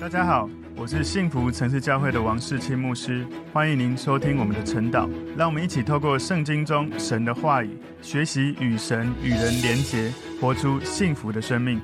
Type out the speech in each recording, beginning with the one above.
大家好，我是幸福城市教会的王世清牧师，欢迎您收听我们的晨祷。让我们一起透过圣经中神的话语，学习与神与人连结，活出幸福的生命。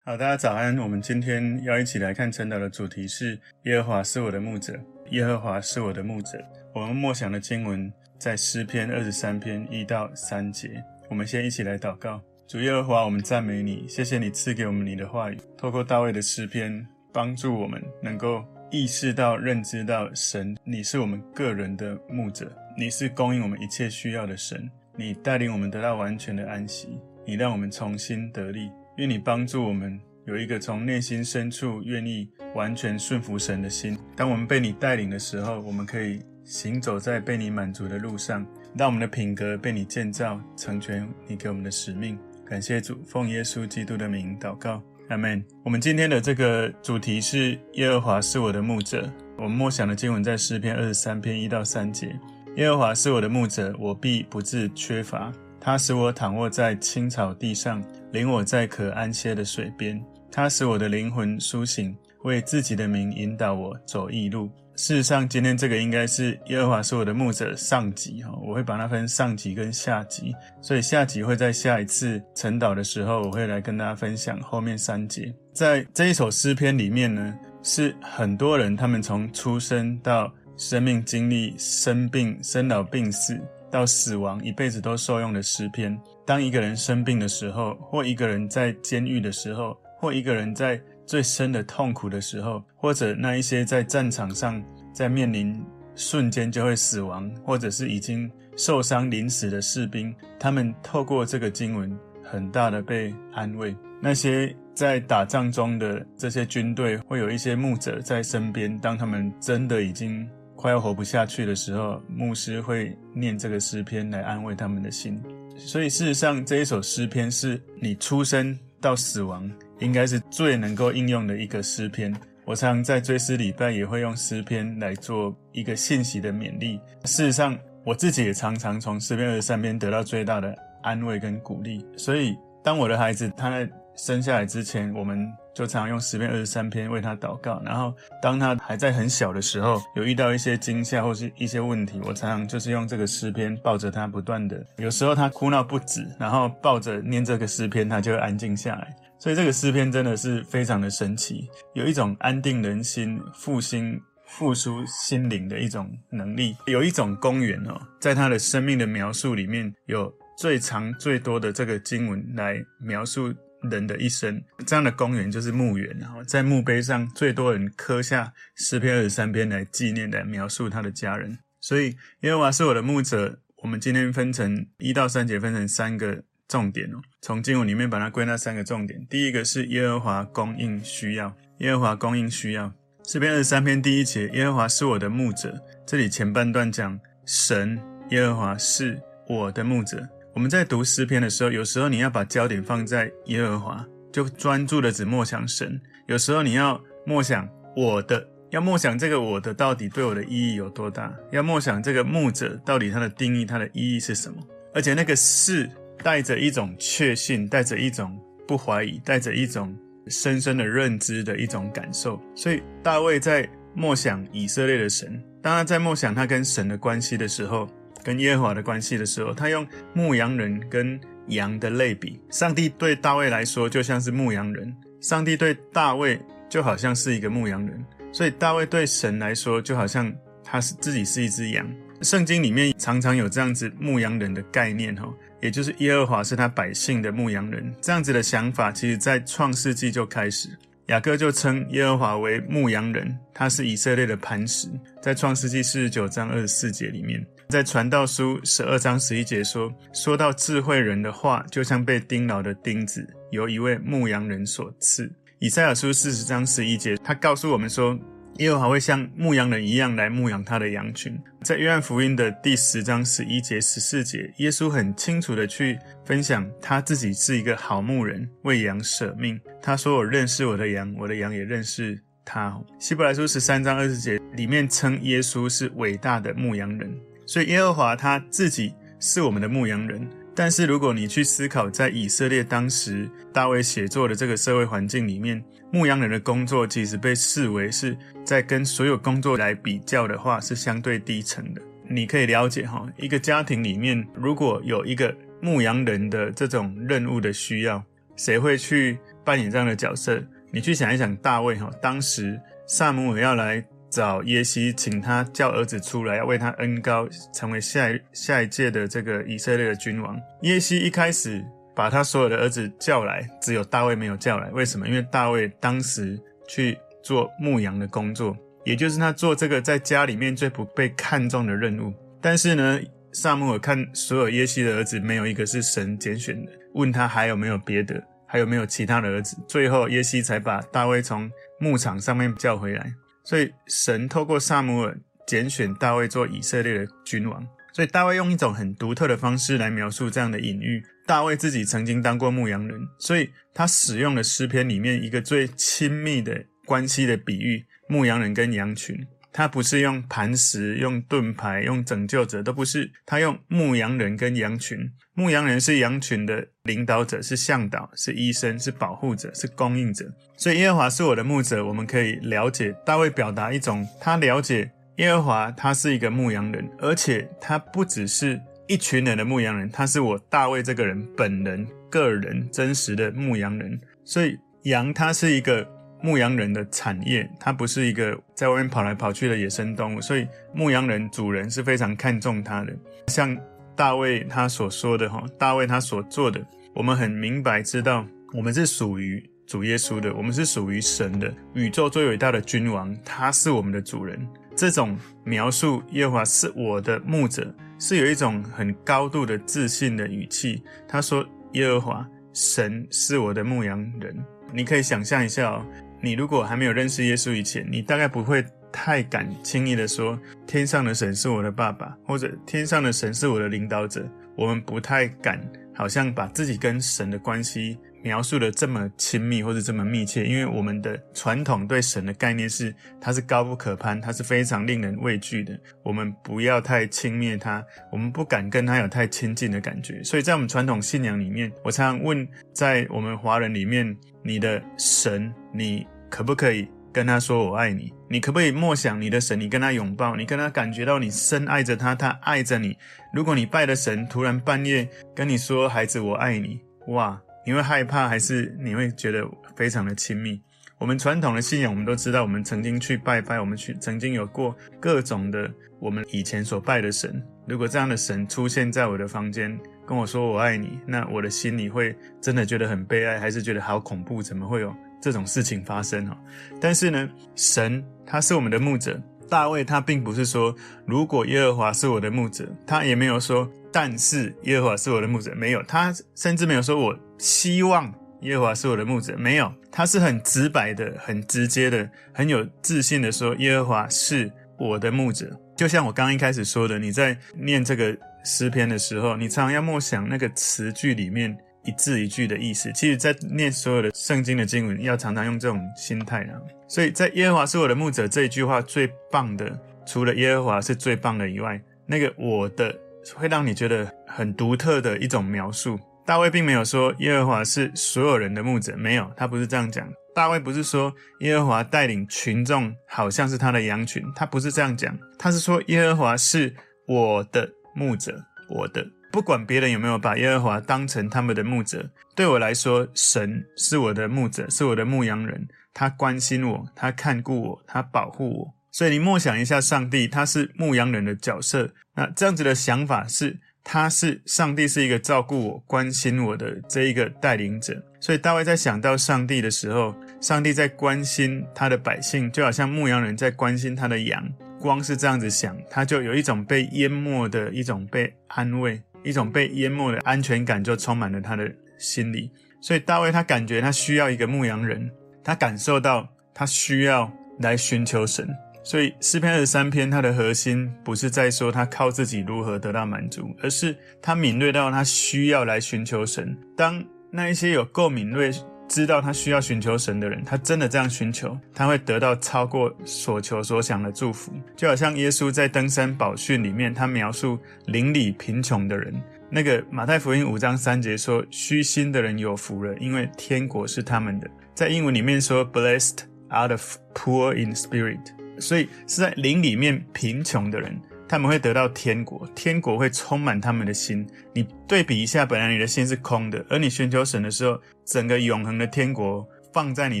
好，大家早安。我们今天要一起来看晨祷的主题是耶和华是我的牧者，耶和华是我的牧者。我们默想的经文在诗篇二十三篇一到三节。我们先一起来祷告：主耶和华，我们赞美你，谢谢你赐给我们你的话语，透过大卫的诗篇。帮助我们能够意识到、认知到神，你是我们个人的牧者，你是供应我们一切需要的神，你带领我们得到完全的安息，你让我们重新得力。愿你帮助我们有一个从内心深处愿意完全顺服神的心。当我们被你带领的时候，我们可以行走在被你满足的路上，让我们的品格被你建造成全你给我们的使命。感谢主，奉耶稣基督的名祷告。阿门。我们今天的这个主题是耶和华是我的牧者。我们默想的经文在诗篇二十三篇一到三节。耶和华是我的牧者，我必不致缺乏。他使我躺卧在青草地上，领我在可安歇的水边。他使我的灵魂苏醒，为自己的名引导我走义路。事实上，今天这个应该是耶和华是我的牧者上集哈，我会把它分上集跟下集，所以下集会在下一次晨祷的时候，我会来跟大家分享后面三节。在这一首诗篇里面呢，是很多人他们从出生到生命经历生病、生老病死到死亡，一辈子都受用的诗篇。当一个人生病的时候，或一个人在监狱的时候，或一个人在最深的痛苦的时候，或者那一些在战场上在面临瞬间就会死亡，或者是已经受伤临死的士兵，他们透过这个经文，很大的被安慰。那些在打仗中的这些军队，会有一些牧者在身边，当他们真的已经快要活不下去的时候，牧师会念这个诗篇来安慰他们的心。所以事实上，这一首诗篇是你出生到死亡。应该是最能够应用的一个诗篇。我常常在追思礼拜也会用诗篇来做一个信息的勉励。事实上，我自己也常常从诗篇二十三篇得到最大的安慰跟鼓励。所以，当我的孩子他在生下来之前，我们就常常用诗篇二十三篇为他祷告。然后，当他还在很小的时候，有遇到一些惊吓或是一些问题，我常常就是用这个诗篇抱着他，不断的。有时候他哭闹不止，然后抱着念这个诗篇，他就会安静下来。所以这个诗篇真的是非常的神奇，有一种安定人心、复兴、复苏心灵的一种能力。有一种公园哦，在他的生命的描述里面，有最长最多的这个经文来描述人的一生。这样的公园就是墓园，然后在墓碑上最多人刻下诗篇二十三篇来纪念、来描述他的家人。所以耶和华是我的牧者。我们今天分成一到三节，分成三个。重点哦，从经文里面把它归纳三个重点。第一个是耶和华供应需要，耶和华供应需要。诗篇二十三篇第一节，耶和华是我的牧者。这里前半段讲神耶和华是我的牧者。我们在读诗篇的时候，有时候你要把焦点放在耶和华，就专注的只默想神；有时候你要默想我的，要默想这个我的到底对我的意义有多大，要默想这个牧者到底它的定义、它的意义是什么，而且那个是。带着一种确信，带着一种不怀疑，带着一种深深的认知的一种感受。所以大卫在默想以色列的神，当他在默想他跟神的关系的时候，跟耶和华的关系的时候，他用牧羊人跟羊的类比。上帝对大卫来说就像是牧羊人，上帝对大卫就好像是一个牧羊人，所以大卫对神来说就好像他是自己是一只羊。圣经里面常常有这样子牧羊人的概念，哈。也就是耶和华是他百姓的牧羊人，这样子的想法，其实在创世纪就开始。雅各就称耶和华为牧羊人，他是以色列的磐石。在创世纪四十九章二十四节里面，在传道书十二章十一节说：“说到智慧人的话，就像被钉牢的钉子，由一位牧羊人所赐。”以赛亚书四十章十一节，他告诉我们说。耶和华会像牧羊人一样来牧养他的羊群。在约翰福音的第十章十一节、十四节，耶稣很清楚地去分享他自己是一个好牧人，为羊舍命。他说：“我认识我的羊，我的羊也认识他。”希伯来书十三章二十节里面称耶稣是伟大的牧羊人。所以耶和华他自己是我们的牧羊人。但是如果你去思考，在以色列当时大卫写作的这个社会环境里面，牧羊人的工作其实被视为是在跟所有工作来比较的话，是相对低层的。你可以了解哈，一个家庭里面如果有一个牧羊人的这种任务的需要，谁会去扮演这样的角色？你去想一想，大卫哈，当时撒母耳要来找耶西，请他叫儿子出来，要为他恩高，成为下一下一届的这个以色列的君王。耶西一开始把他所有的儿子叫来，只有大卫没有叫来，为什么？因为大卫当时去做牧羊的工作。也就是他做这个在家里面最不被看重的任务，但是呢，撒母耳看所有耶西的儿子没有一个是神拣选的，问他还有没有别的，还有没有其他的儿子，最后耶西才把大卫从牧场上面叫回来。所以神透过撒母耳拣选大卫做以色列的君王。所以大卫用一种很独特的方式来描述这样的隐喻。大卫自己曾经当过牧羊人，所以他使用了诗篇里面一个最亲密的关系的比喻。牧羊人跟羊群，他不是用磐石、用盾牌、用拯救者，都不是。他用牧羊人跟羊群。牧羊人是羊群的领导者，是向导，是医生，是保护者，是供应者。所以耶和华是我的牧者。我们可以了解大卫表达一种，他了解耶和华，他是一个牧羊人，而且他不只是一群人的牧羊人，他是我大卫这个人本人、个人真实的牧羊人。所以羊，它是一个。牧羊人的产业，它不是一个在外面跑来跑去的野生动物，所以牧羊人主人是非常看重它的。像大卫他所说的哈，大卫他所做的，我们很明白知道，我们是属于主耶稣的，我们是属于神的，宇宙最伟大的君王，他是我们的主人。这种描述耶和华是我的牧者，是有一种很高度的自信的语气。他说耶和华神是我的牧羊人，你可以想象一下哦。你如果还没有认识耶稣以前，你大概不会太敢轻易的说天上的神是我的爸爸，或者天上的神是我的领导者。我们不太敢，好像把自己跟神的关系描述得这么亲密或者这么密切，因为我们的传统对神的概念是，他是高不可攀，他是非常令人畏惧的。我们不要太轻蔑他，我们不敢跟他有太亲近的感觉。所以在我们传统信仰里面，我常常问，在我们华人里面，你的神，你。可不可以跟他说我爱你？你可不可以默想你的神？你跟他拥抱，你跟他感觉到你深爱着他，他爱着你。如果你拜的神突然半夜跟你说“孩子，我爱你”，哇，你会害怕还是你会觉得非常的亲密？我们传统的信仰，我们都知道，我们曾经去拜拜，我们去曾经有过各种的我们以前所拜的神。如果这样的神出现在我的房间，跟我说我爱你，那我的心里会真的觉得很悲哀，还是觉得好恐怖？怎么会有？这种事情发生哈，但是呢，神他是我们的牧者。大卫他并不是说，如果耶和华是我的牧者，他也没有说，但是耶和华是我的牧者，没有，他甚至没有说我希望耶和华是我的牧者，没有，他是很直白的、很直接的、很有自信的说，耶和华是我的牧者。就像我刚刚一开始说的，你在念这个诗篇的时候，你常常要默想那个词句里面。一字一句的意思，其实，在念所有的圣经的经文，要常常用这种心态啊。所以在耶和华是我的牧者这一句话最棒的，除了耶和华是最棒的以外，那个我的会让你觉得很独特的一种描述。大卫并没有说耶和华是所有人的牧者，没有，他不是这样讲。大卫不是说耶和华带领群众，好像是他的羊群，他不是这样讲，他是说耶和华是我的牧者，我的。不管别人有没有把耶和华当成他们的牧者，对我来说，神是我的牧者，是我的牧羊人。他关心我，他看顾我，他保护我。所以你默想一下，上帝他是牧羊人的角色。那这样子的想法是，他是上帝是一个照顾我、关心我的这一个带领者。所以大卫在想到上帝的时候，上帝在关心他的百姓，就好像牧羊人在关心他的羊。光是这样子想，他就有一种被淹没的一种被安慰。一种被淹没的安全感就充满了他的心里，所以大卫他感觉他需要一个牧羊人，他感受到他需要来寻求神，所以诗篇二十三篇它的核心不是在说他靠自己如何得到满足，而是他敏锐到他需要来寻求神。当那一些有够敏锐。知道他需要寻求神的人，他真的这样寻求，他会得到超过所求所想的祝福。就好像耶稣在登山宝训里面，他描述邻里贫穷的人，那个马太福音五章三节说：“虚心的人有福了，因为天国是他们的。”在英文里面说：“Blessed are the poor in spirit。”所以是在灵里面贫穷的人，他们会得到天国，天国会充满他们的心。你对比一下，本来你的心是空的，而你寻求神的时候，整个永恒的天国放在你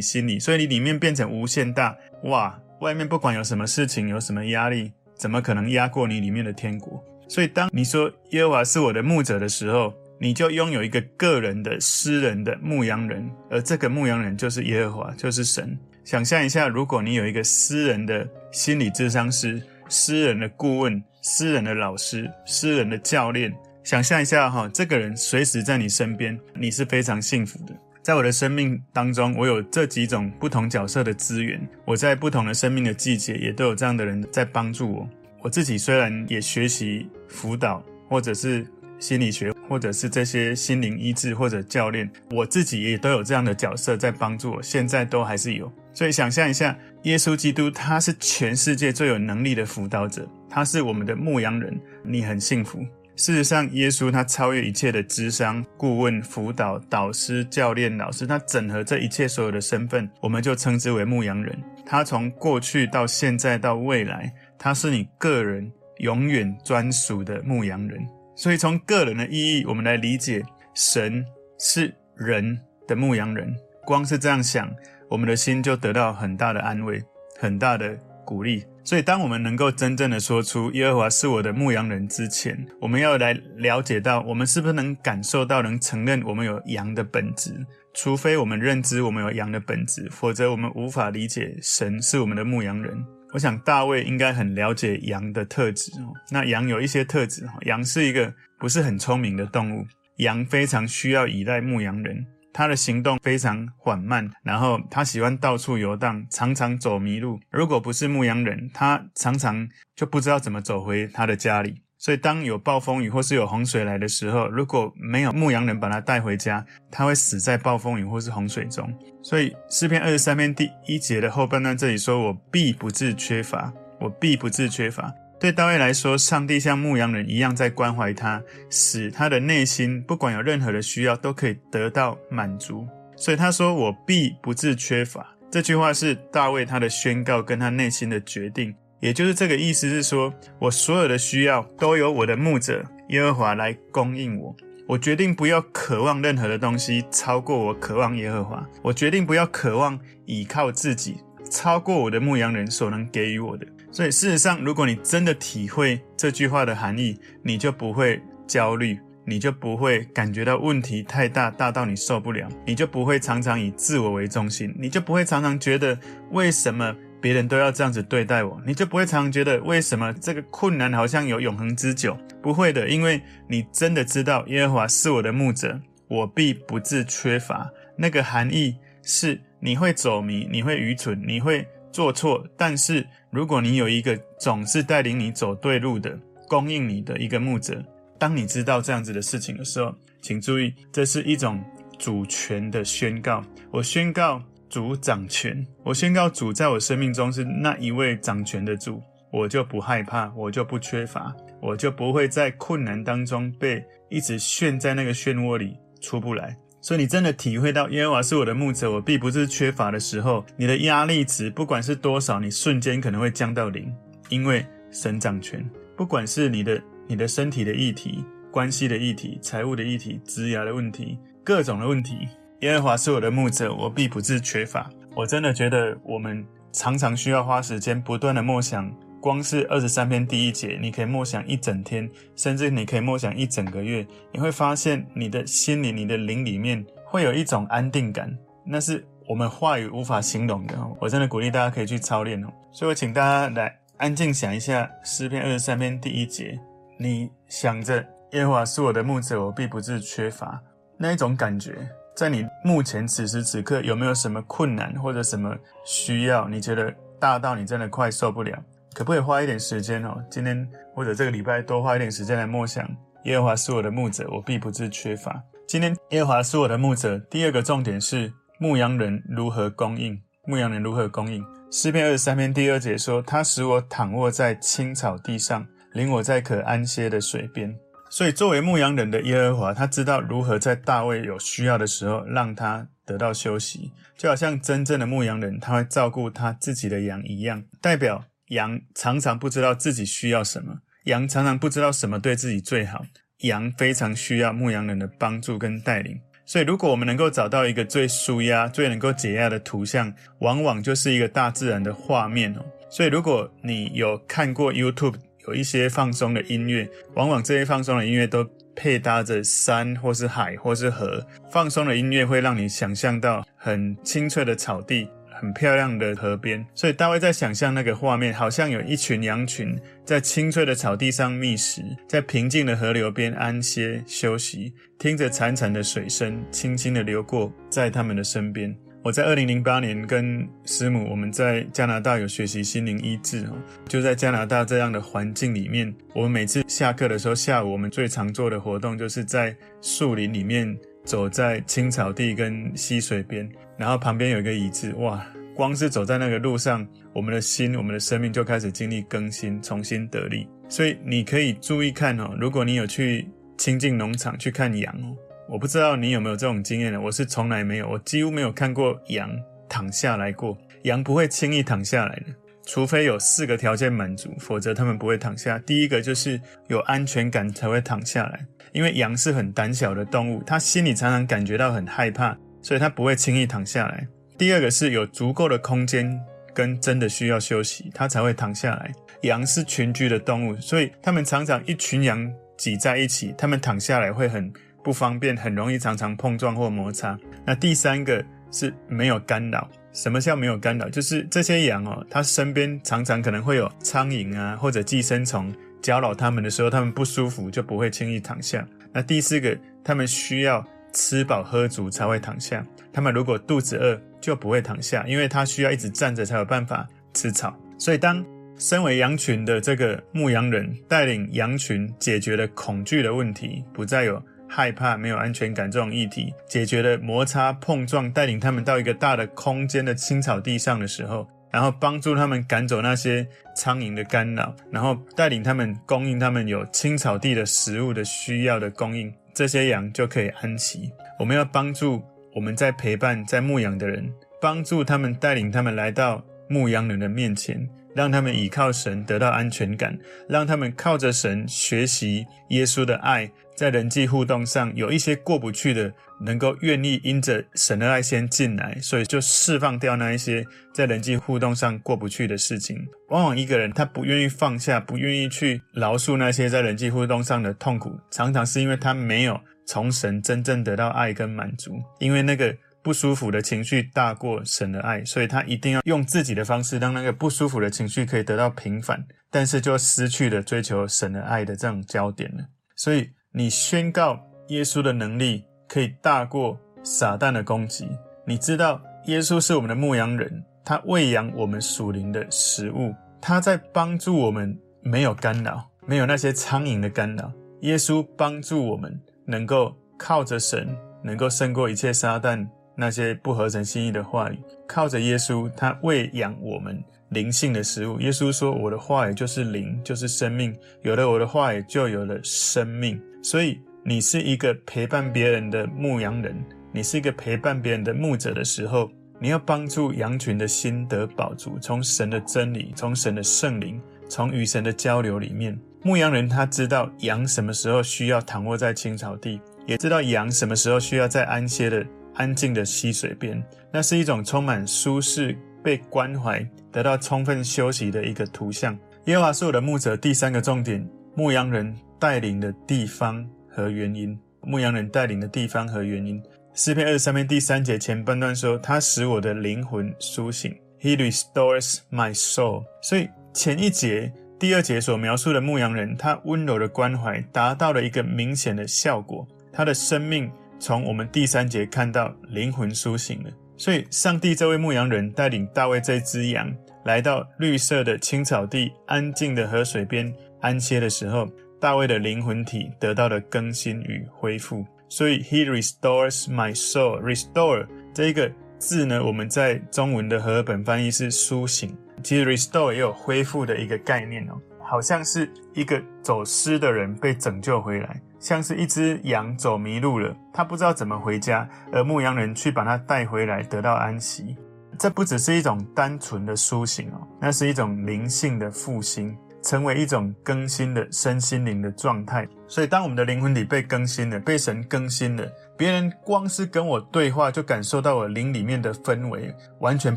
心里，所以你里面变成无限大。哇，外面不管有什么事情，有什么压力，怎么可能压过你里面的天国？所以当你说耶和华是我的牧者的时候，你就拥有一个个人的私人的牧羊人，而这个牧羊人就是耶和华，就是神。想象一下，如果你有一个私人的心理咨商师、私人的顾问、私人的老师、私人的教练，想象一下哈，这个人随时在你身边，你是非常幸福的。在我的生命当中，我有这几种不同角色的资源，我在不同的生命的季节，也都有这样的人在帮助我。我自己虽然也学习辅导，或者是心理学，或者是这些心灵医治或者教练，我自己也都有这样的角色在帮助我，现在都还是有。所以想象一下，耶稣基督他是全世界最有能力的辅导者，他是我们的牧羊人，你很幸福。事实上，耶稣他超越一切的智商、顾问、辅导、导师、教练、老师，他整合这一切所有的身份，我们就称之为牧羊人。他从过去到现在到未来，他是你个人永远专属的牧羊人。所以从个人的意义，我们来理解，神是人的牧羊人。光是这样想。我们的心就得到很大的安慰，很大的鼓励。所以，当我们能够真正的说出“耶和华是我的牧羊人”之前，我们要来了解到，我们是不是能感受到、能承认我们有羊的本质？除非我们认知我们有羊的本质，否则我们无法理解神是我们的牧羊人。我想大卫应该很了解羊的特质哦。那羊有一些特质，羊是一个不是很聪明的动物，羊非常需要依赖牧羊人。它的行动非常缓慢，然后它喜欢到处游荡，常常走迷路。如果不是牧羊人，它常常就不知道怎么走回它的家里。所以，当有暴风雨或是有洪水来的时候，如果没有牧羊人把他带回家，他会死在暴风雨或是洪水中。所以，诗篇二十三篇第一节的后半段这里说：“我必不致缺乏，我必不致缺乏。”对大卫来说，上帝像牧羊人一样在关怀他，使他的内心不管有任何的需要都可以得到满足。所以他说：“我必不致缺乏。”这句话是大卫他的宣告跟他内心的决定，也就是这个意思是说，我所有的需要都由我的牧者耶和华来供应我。我决定不要渴望任何的东西超过我渴望耶和华。我决定不要渴望倚靠自己超过我的牧羊人所能给予我的。所以，事实上，如果你真的体会这句话的含义，你就不会焦虑，你就不会感觉到问题太大，大到你受不了，你就不会常常以自我为中心，你就不会常常觉得为什么别人都要这样子对待我，你就不会常常觉得为什么这个困难好像有永恒之久。不会的，因为你真的知道耶和华是我的牧者，我必不致缺乏。那个含义是你会走迷，你会愚蠢，你会做错，但是如果你有一个总是带领你走对路的、供应你的一个牧者，当你知道这样子的事情的时候，请注意，这是一种主权的宣告。我宣告主掌权，我宣告主在我生命中是那一位掌权的主，我就不害怕，我就不缺乏，我就不会在困难当中被一直陷在那个漩涡里出不来。所以你真的体会到耶和华是我的牧者，我必不是缺乏的时候，你的压力值不管是多少，你瞬间可能会降到零，因为神掌权。不管是你的你的身体的议题、关系的议题、财务的议题、职涯的问题、各种的问题，耶和华是我的牧者，我必不致缺乏。我真的觉得我们常常需要花时间不断的默想。光是二十三篇第一节，你可以默想一整天，甚至你可以默想一整个月。你会发现，你的心里、你的灵里面会有一种安定感，那是我们话语无法形容的。我真的鼓励大家可以去操练哦。所以我请大家来安静想一下诗篇二十三篇第一节，你想着耶和华是我的牧者，我必不致缺乏，那一种感觉，在你目前此时此刻有没有什么困难或者什么需要？你觉得大到你真的快受不了？可不可以花一点时间哦？今天或者这个礼拜多花一点时间来默想，耶和华是我的牧者，我必不致缺乏。今天耶和华是我的牧者。第二个重点是牧羊人如何供应，牧羊人如何供应。诗篇二十三篇第二节说：他使我躺卧在青草地上，领我在可安歇的水边。所以作为牧羊人的耶和华，他知道如何在大卫有需要的时候让他得到休息，就好像真正的牧羊人，他会照顾他自己的羊一样。代表羊常常不知道自己需要什么，羊常常不知道什么对自己最好，羊非常需要牧羊人的帮助跟带领。所以，如果我们能够找到一个最舒压、最能够解压的图像，往往就是一个大自然的画面哦。所以，如果你有看过 YouTube，有一些放松的音乐，往往这些放松的音乐都配搭着山或是海或是河。放松的音乐会让你想象到很清脆的草地。很漂亮的河边，所以大卫在想象那个画面，好像有一群羊群在青翠的草地上觅食，在平静的河流边安歇休息，听着潺潺的水声轻轻的流过在他们的身边。我在二零零八年跟师母，我们在加拿大有学习心灵医治哦，就在加拿大这样的环境里面，我们每次下课的时候，下午我们最常做的活动就是在树林里面。走在青草地跟溪水边，然后旁边有一个椅子，哇！光是走在那个路上，我们的心、我们的生命就开始经历更新，重新得力。所以你可以注意看哦，如果你有去清境农场去看羊哦，我不知道你有没有这种经验呢？我是从来没有，我几乎没有看过羊躺下来过。羊不会轻易躺下来的，除非有四个条件满足，否则他们不会躺下。第一个就是有安全感才会躺下来。因为羊是很胆小的动物，它心里常常感觉到很害怕，所以它不会轻易躺下来。第二个是有足够的空间跟真的需要休息，它才会躺下来。羊是群居的动物，所以它们常常一群羊挤在一起，它们躺下来会很不方便，很容易常常碰撞或摩擦。那第三个是没有干扰。什么叫没有干扰？就是这些羊哦，它身边常常可能会有苍蝇啊，或者寄生虫。搅扰它们的时候，它们不舒服就不会轻易躺下。那第四个，它们需要吃饱喝足才会躺下。它们如果肚子饿就不会躺下，因为它需要一直站着才有办法吃草。所以，当身为羊群的这个牧羊人带领羊群解决了恐惧的问题，不再有害怕、没有安全感这种议题，解决了摩擦碰撞，带领他们到一个大的空间的青草地上的时候。然后帮助他们赶走那些苍蝇的干扰，然后带领他们供应他们有青草地的食物的需要的供应，这些羊就可以安息。我们要帮助我们在陪伴在牧羊的人，帮助他们带领他们来到牧羊人的面前，让他们倚靠神得到安全感，让他们靠着神学习耶稣的爱。在人际互动上有一些过不去的，能够愿意因着神的爱先进来，所以就释放掉那一些在人际互动上过不去的事情。往往一个人他不愿意放下，不愿意去饶恕那些在人际互动上的痛苦，常常是因为他没有从神真正得到爱跟满足，因为那个不舒服的情绪大过神的爱，所以他一定要用自己的方式让那个不舒服的情绪可以得到平反，但是就失去了追求神的爱的这种焦点了，所以。你宣告耶稣的能力可以大过撒旦的攻击。你知道耶稣是我们的牧羊人，他喂养我们属灵的食物，他在帮助我们，没有干扰，没有那些苍蝇的干扰。耶稣帮助我们能够靠着神，能够胜过一切撒旦那些不合神心意的话语。靠着耶稣，他喂养我们。灵性的食物，耶稣说：“我的话语就是灵，就是生命。有了我的话语，就有了生命。所以，你是一个陪伴别人的牧羊人，你是一个陪伴别人的牧者的时候，你要帮助羊群的心得饱足，从神的真理，从神的圣灵，从与神的交流里面。牧羊人他知道羊什么时候需要躺卧在青草地，也知道羊什么时候需要在安歇的安静的溪水边。那是一种充满舒适。”被关怀、得到充分休息的一个图像。耶和华是我的牧者。第三个重点：牧羊人带领的地方和原因。牧羊人带领的地方和原因。诗篇二十三篇第三节前半段说：“他使我的灵魂苏醒。” He restores my soul。所以前一节、第二节所描述的牧羊人，他温柔的关怀达到了一个明显的效果。他的生命从我们第三节看到灵魂苏醒了。所以，上帝这位牧羊人带领大卫这只羊来到绿色的青草地、安静的河水边安歇的时候，大卫的灵魂体得到了更新与恢复。所以，He restores my soul. Restore 这一个字呢，我们在中文的和合本翻译是苏醒。其实，restore 也有恢复的一个概念哦。好像是一个走失的人被拯救回来，像是一只羊走迷路了，他不知道怎么回家，而牧羊人去把他带回来，得到安息。这不只是一种单纯的苏醒哦，那是一种灵性的复兴，成为一种更新的身心灵的状态。所以，当我们的灵魂里被更新了，被神更新了，别人光是跟我对话，就感受到我灵里面的氛围完全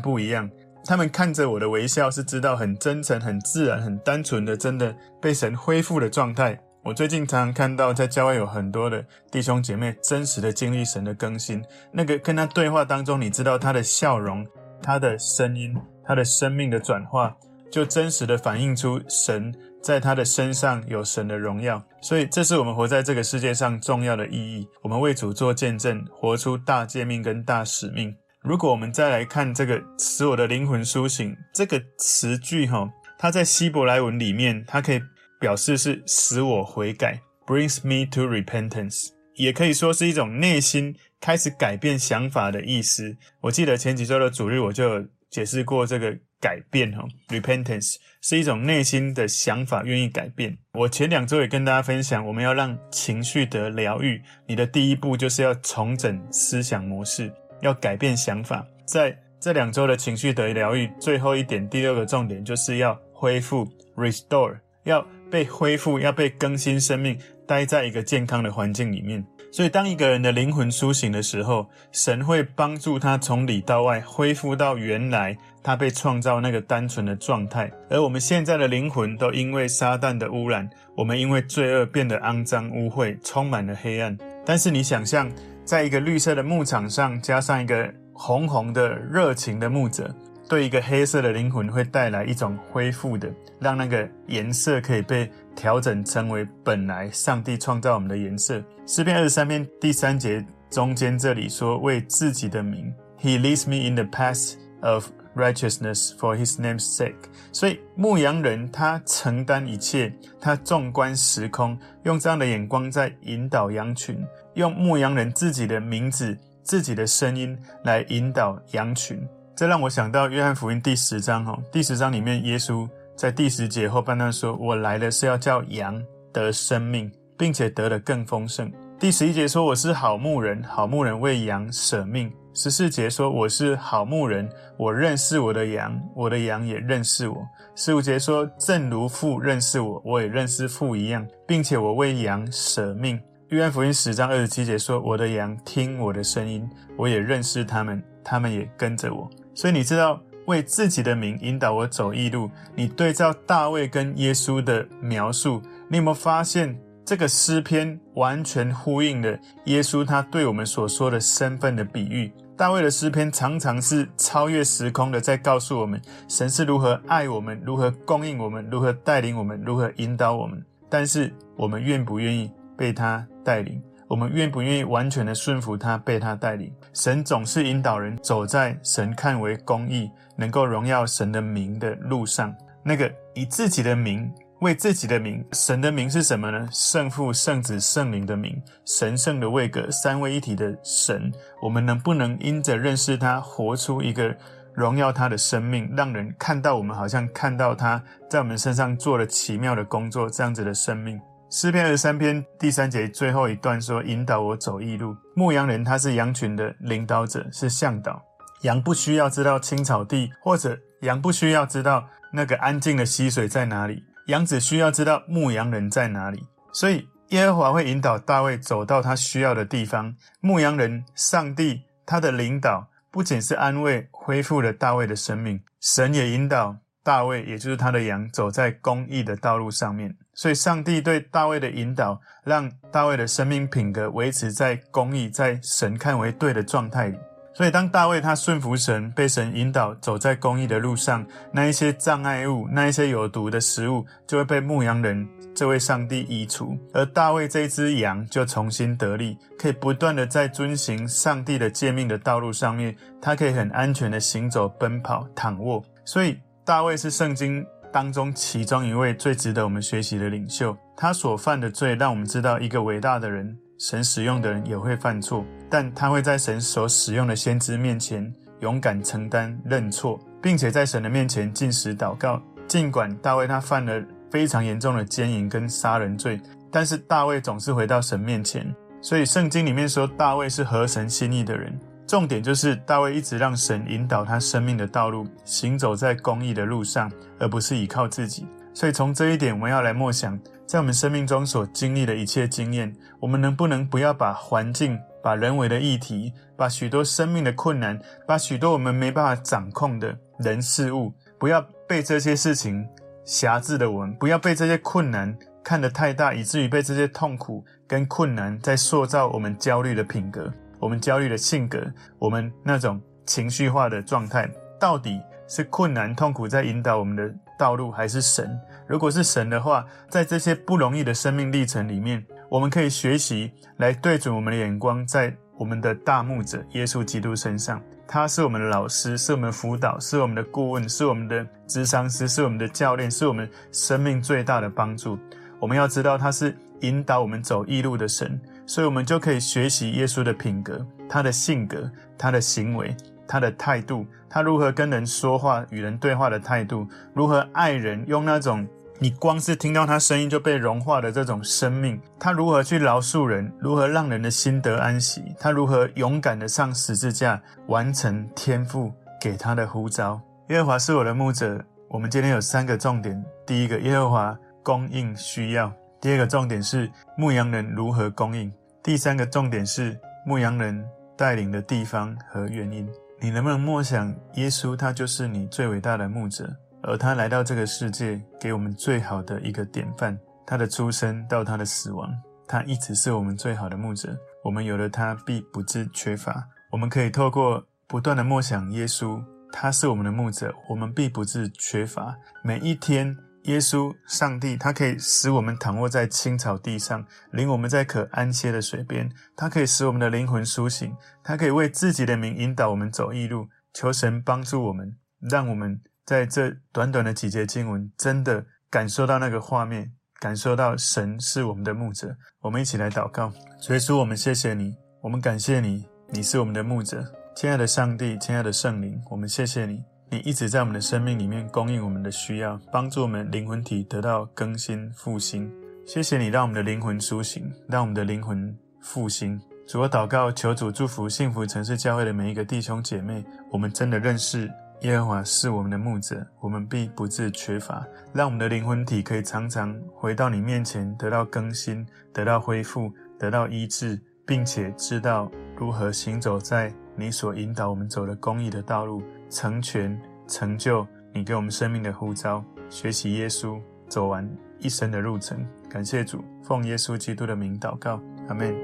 不一样。他们看着我的微笑，是知道很真诚、很自然、很单纯的，真的被神恢复的状态。我最近常常看到，在教会有很多的弟兄姐妹真实的经历神的更新。那个跟他对话当中，你知道他的笑容、他的声音、他的生命的转化，就真实的反映出神在他的身上有神的荣耀。所以，这是我们活在这个世界上重要的意义。我们为主做见证，活出大诫命跟大使命。如果我们再来看这个使我的灵魂苏醒这个词句哈，它在希伯来文里面，它可以表示是使我悔改，brings me to repentance，也可以说是一种内心开始改变想法的意思。我记得前几周的主日我就解释过这个改变哈，repentance 是一种内心的想法愿意改变。我前两周也跟大家分享，我们要让情绪得疗愈，你的第一步就是要重整思想模式。要改变想法，在这两周的情绪得疗愈，最后一点，第六个重点就是要恢复 （restore），要被恢复，要被更新生命，待在一个健康的环境里面。所以，当一个人的灵魂苏醒的时候，神会帮助他从里到外恢复到原来他被创造那个单纯的状态。而我们现在的灵魂都因为撒旦的污染，我们因为罪恶变得肮脏污秽，充满了黑暗。但是你想象，在一个绿色的牧场上，加上一个红红的热情的牧者，对一个黑色的灵魂会带来一种恢复的，让那个颜色可以被调整成为本来上帝创造我们的颜色。诗篇二十三篇第三节中间这里说：“为自己的名，He leads me in the path of。” Righteousness for His name's sake，所以牧羊人他承担一切，他纵观时空，用这样的眼光在引导羊群，用牧羊人自己的名字、自己的声音来引导羊群。这让我想到约翰福音第十章哦，第十章里面耶稣在第十节后半段说：“我来了是要叫羊得生命，并且得的更丰盛。”第十一节说：“我是好牧人，好牧人为羊舍命。”十四节说：“我是好牧人，我认识我的羊，我的羊也认识我。”十五节说：“正如父认识我，我也认识父一样，并且我为羊舍命。”约翰福音十章二十七节说：“我的羊听我的声音，我也认识他们，他们也跟着我。”所以你知道，为自己的名引导我走义路。你对照大卫跟耶稣的描述，你有没有发现？这个诗篇完全呼应了耶稣他对我们所说的身份的比喻。大卫的诗篇常常是超越时空的，在告诉我们神是如何爱我们，如何供应我们，如何带领我们，如何引导我们。但是我们愿不愿意被他带领？我们愿不愿意完全的顺服他，被他带领？神总是引导人走在神看为公义、能够荣耀神的名的路上。那个以自己的名。为自己的名，神的名是什么呢？圣父、圣子、圣灵的名，神圣的位格，三位一体的神。我们能不能因着认识他，活出一个荣耀他的生命，让人看到我们，好像看到他在我们身上做了奇妙的工作，这样子的生命。诗篇二十三篇第三节最后一段说：“引导我走义路。”牧羊人他是羊群的领导者，是向导。羊不需要知道青草地，或者羊不需要知道那个安静的溪水在哪里。羊只需要知道牧羊人在哪里，所以耶和华会引导大卫走到他需要的地方。牧羊人，上帝他的领导不仅是安慰、恢复了大卫的生命，神也引导大卫，也就是他的羊，走在公义的道路上面。所以，上帝对大卫的引导，让大卫的生命品格维持在公义，在神看为对的状态里。所以，当大卫他顺服神，被神引导走在公义的路上，那一些障碍物，那一些有毒的食物，就会被牧羊人这位上帝移除，而大卫这只羊就重新得力，可以不断的在遵行上帝的诫命的道路上面，他可以很安全的行走、奔跑、躺卧。所以，大卫是圣经当中其中一位最值得我们学习的领袖。他所犯的罪，让我们知道一个伟大的人。神使用的人也会犯错，但他会在神所使用的先知面前勇敢承担认错，并且在神的面前进食祷告。尽管大卫他犯了非常严重的奸淫跟杀人罪，但是大卫总是回到神面前。所以圣经里面说大卫是合神心意的人，重点就是大卫一直让神引导他生命的道路，行走在公义的路上，而不是依靠自己。所以从这一点，我们要来默想，在我们生命中所经历的一切经验，我们能不能不要把环境、把人为的议题、把许多生命的困难、把许多我们没办法掌控的人事物，不要被这些事情辖制的我们，不要被这些困难看得太大，以至于被这些痛苦跟困难在塑造我们焦虑的品格，我们焦虑的性格，我们那种情绪化的状态，到底是困难痛苦在引导我们的道路，还是神？如果是神的话，在这些不容易的生命历程里面，我们可以学习来对准我们的眼光，在我们的大牧者耶稣基督身上。他是我们的老师，是我们的辅导，是我们的顾问，是我们的智商师，是我们的教练，是我们生命最大的帮助。我们要知道，他是引导我们走义路的神，所以我们就可以学习耶稣的品格、他的性格、他的行为、他的态度，他如何跟人说话、与人对话的态度，如何爱人，用那种。你光是听到他声音就被融化的这种生命，他如何去饶恕人，如何让人的心得安息，他如何勇敢的上十字架，完成天父给他的呼召。耶和华是我的牧者。我们今天有三个重点：第一个，耶和华供应需要；第二个重点是牧羊人如何供应；第三个重点是牧羊人带领的地方和原因。你能不能默想，耶稣他就是你最伟大的牧者？而他来到这个世界，给我们最好的一个典范。他的出生到他的死亡，他一直是我们最好的牧者。我们有了他，必不致缺乏。我们可以透过不断的默想耶稣，他是我们的牧者，我们必不致缺乏。每一天，耶稣、上帝，他可以使我们躺卧在青草地上，领我们在可安歇的水边。他可以使我们的灵魂苏醒，他可以为自己的名引导我们走义路。求神帮助我们，让我们。在这短短的几节经文，真的感受到那个画面，感受到神是我们的牧者。我们一起来祷告，主耶稣，我们谢谢你，我们感谢你，你是我们的牧者。亲爱的上帝，亲爱的圣灵，我们谢谢你，你一直在我们的生命里面供应我们的需要，帮助我们灵魂体得到更新复兴。谢谢你，让我们的灵魂苏醒，让我们的灵魂复兴。主，我祷告，求主祝福幸福城市教会的每一个弟兄姐妹。我们真的认识。耶和华是我们的牧者，我们必不致缺乏。让我们的灵魂体可以常常回到你面前，得到更新，得到恢复，得到医治，并且知道如何行走在你所引导我们走的公义的道路，成全成就你给我们生命的呼召，学习耶稣，走完一生的路程。感谢主，奉耶稣基督的名祷告，阿门。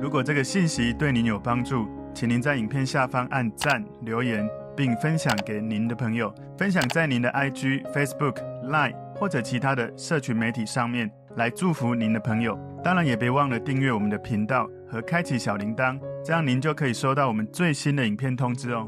如果这个信息对您有帮助，请您在影片下方按赞、留言，并分享给您的朋友，分享在您的 IG、Facebook、Line 或者其他的社群媒体上面，来祝福您的朋友。当然，也别忘了订阅我们的频道和开启小铃铛，这样您就可以收到我们最新的影片通知哦。